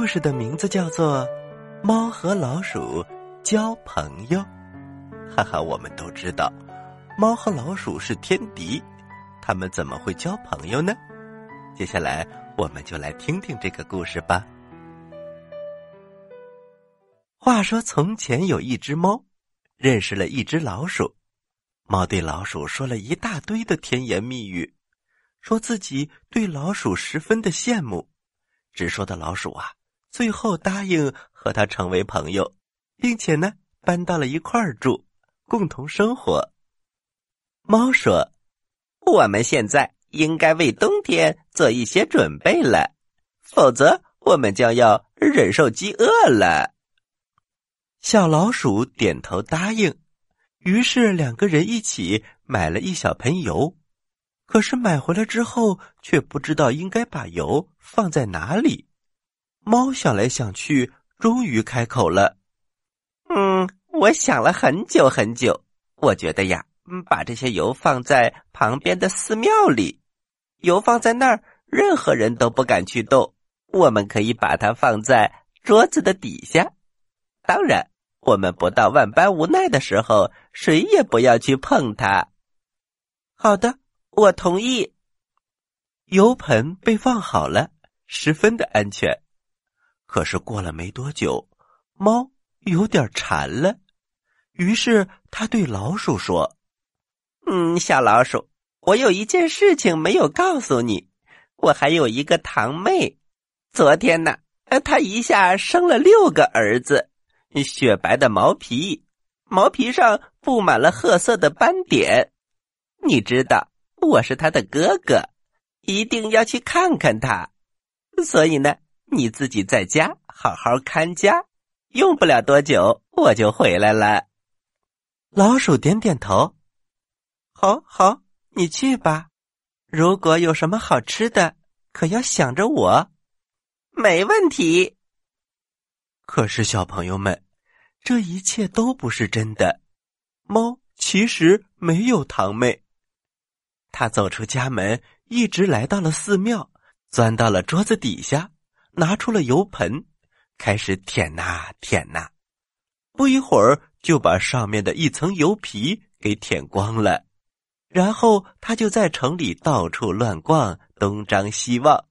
故事的名字叫做《猫和老鼠交朋友》。哈哈，我们都知道，猫和老鼠是天敌，他们怎么会交朋友呢？接下来，我们就来听听这个故事吧。话说，从前有一只猫，认识了一只老鼠。猫对老鼠说了一大堆的甜言蜜语，说自己对老鼠十分的羡慕。直说的老鼠啊，最后答应和他成为朋友，并且呢，搬到了一块儿住，共同生活。猫说：“我们现在。”应该为冬天做一些准备了，否则我们将要忍受饥饿了。小老鼠点头答应，于是两个人一起买了一小盆油。可是买回来之后，却不知道应该把油放在哪里。猫想来想去，终于开口了：“嗯，我想了很久很久，我觉得呀。”嗯，把这些油放在旁边的寺庙里，油放在那儿，任何人都不敢去动。我们可以把它放在桌子的底下。当然，我们不到万般无奈的时候，谁也不要去碰它。好的，我同意。油盆被放好了，十分的安全。可是过了没多久，猫有点馋了，于是他对老鼠说。嗯，小老鼠，我有一件事情没有告诉你。我还有一个堂妹，昨天呢，她一下生了六个儿子，雪白的毛皮，毛皮上布满了褐色的斑点。你知道我是他的哥哥，一定要去看看他。所以呢，你自己在家好好看家，用不了多久我就回来了。老鼠点点头。好好，你去吧。如果有什么好吃的，可要想着我。没问题。可是小朋友们，这一切都不是真的。猫其实没有堂妹。他走出家门，一直来到了寺庙，钻到了桌子底下，拿出了油盆，开始舔呐舔呐。不一会儿，就把上面的一层油皮给舔光了。然后他就在城里到处乱逛，东张西望，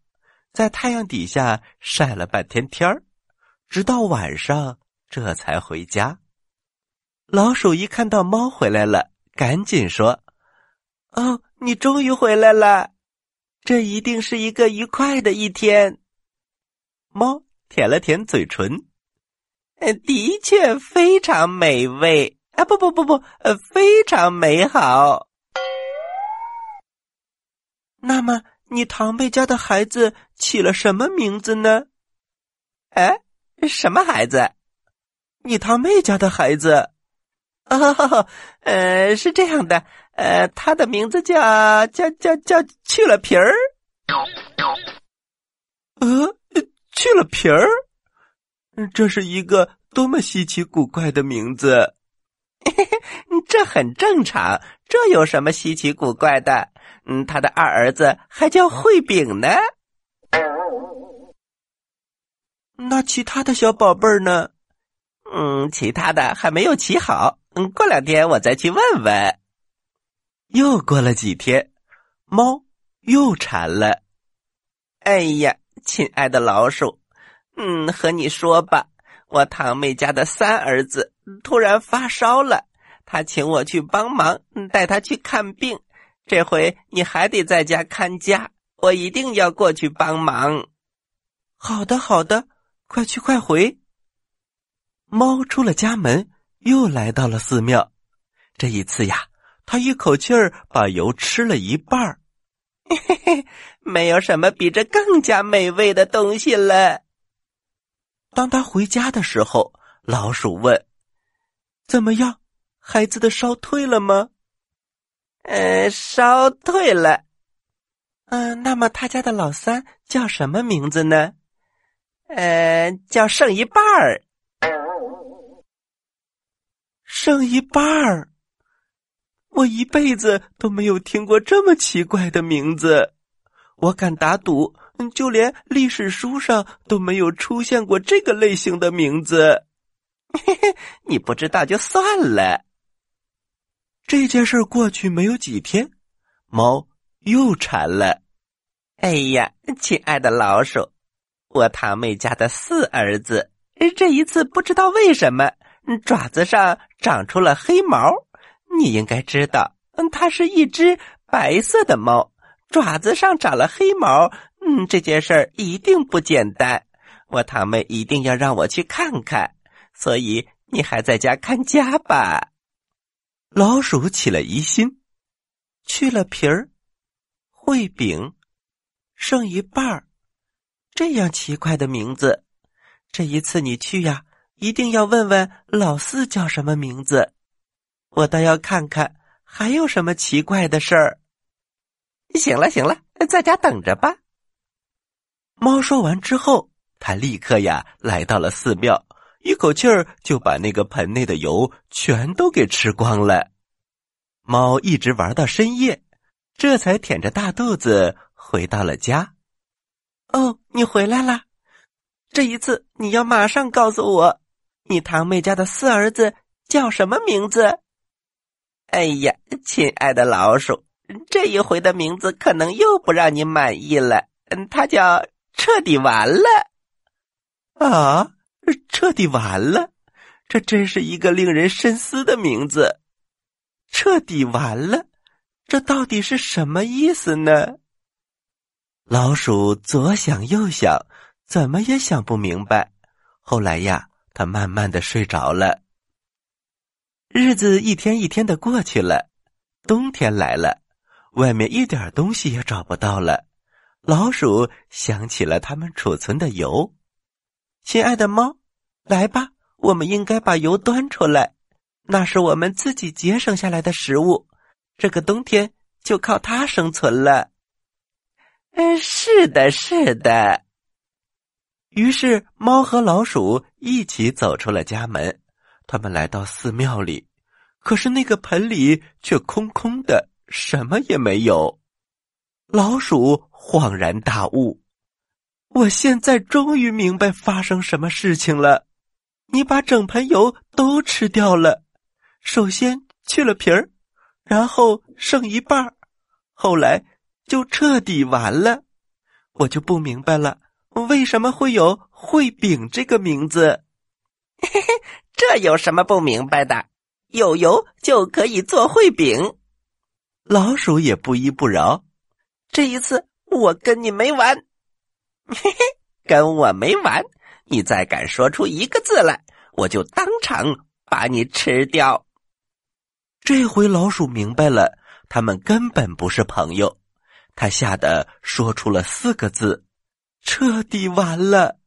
在太阳底下晒了半天天儿，直到晚上这才回家。老鼠一看到猫回来了，赶紧说：“哦，你终于回来了，这一定是一个愉快的一天。”猫舔了舔嘴唇，“呃的确非常美味啊！不不不不，呃，非常美好。”那么，你堂妹家的孩子起了什么名字呢？哎，什么孩子？你堂妹家的孩子？哦，呃，是这样的，呃，他的名字叫叫叫叫去了皮儿。呃，去了皮儿，这是一个多么稀奇古怪的名字！这很正常，这有什么稀奇古怪的？嗯，他的二儿子还叫慧饼呢。那其他的小宝贝儿呢？嗯，其他的还没有起好。嗯，过两天我再去问问。又过了几天，猫又馋了。哎呀，亲爱的老鼠，嗯，和你说吧，我堂妹家的三儿子突然发烧了，他请我去帮忙，带他去看病。这回你还得在家看家，我一定要过去帮忙。好的，好的，快去快回。猫出了家门，又来到了寺庙。这一次呀，他一口气儿把油吃了一半儿。嘿嘿，没有什么比这更加美味的东西了。当他回家的时候，老鼠问：“怎么样，孩子的烧退了吗？”呃，烧退了。嗯，那么他家的老三叫什么名字呢？呃，叫剩一半儿。剩一半儿，我一辈子都没有听过这么奇怪的名字。我敢打赌，就连历史书上都没有出现过这个类型的名字。嘿嘿，你不知道就算了。这件事过去没有几天，猫又馋了。哎呀，亲爱的老鼠，我堂妹家的四儿子，这一次不知道为什么爪子上长出了黑毛。你应该知道，它是一只白色的猫，爪子上长了黑毛。嗯，这件事儿一定不简单。我堂妹一定要让我去看看。所以你还在家看家吧？老鼠起了疑心，去了皮儿，烩饼，剩一半儿，这样奇怪的名字。这一次你去呀，一定要问问老四叫什么名字。我倒要看看还有什么奇怪的事儿。行了行了，在家等着吧。猫说完之后，他立刻呀来到了寺庙。一口气儿就把那个盆内的油全都给吃光了。猫一直玩到深夜，这才舔着大肚子回到了家。哦，你回来啦！这一次你要马上告诉我，你堂妹家的四儿子叫什么名字？哎呀，亲爱的老鼠，这一回的名字可能又不让你满意了。嗯，他叫彻底完了。啊？彻底完了，这真是一个令人深思的名字。彻底完了，这到底是什么意思呢？老鼠左想右想，怎么也想不明白。后来呀，他慢慢的睡着了。日子一天一天的过去了，冬天来了，外面一点东西也找不到了。老鼠想起了他们储存的油。亲爱的猫，来吧，我们应该把油端出来，那是我们自己节省下来的食物，这个冬天就靠它生存了。嗯，是的，是的。于是，猫和老鼠一起走出了家门，他们来到寺庙里，可是那个盆里却空空的，什么也没有。老鼠恍然大悟。我现在终于明白发生什么事情了。你把整盆油都吃掉了，首先去了皮儿，然后剩一半后来就彻底完了。我就不明白了，为什么会有烩饼这个名字？嘿嘿，这有什么不明白的？有油就可以做烩饼。老鼠也不依不饶，这一次我跟你没完。嘿嘿，跟我没完！你再敢说出一个字来，我就当场把你吃掉。这回老鼠明白了，他们根本不是朋友。他吓得说出了四个字：“彻底完了。”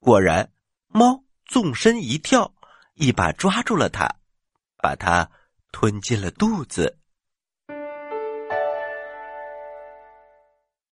果然，猫纵身一跳，一把抓住了它，把它吞进了肚子。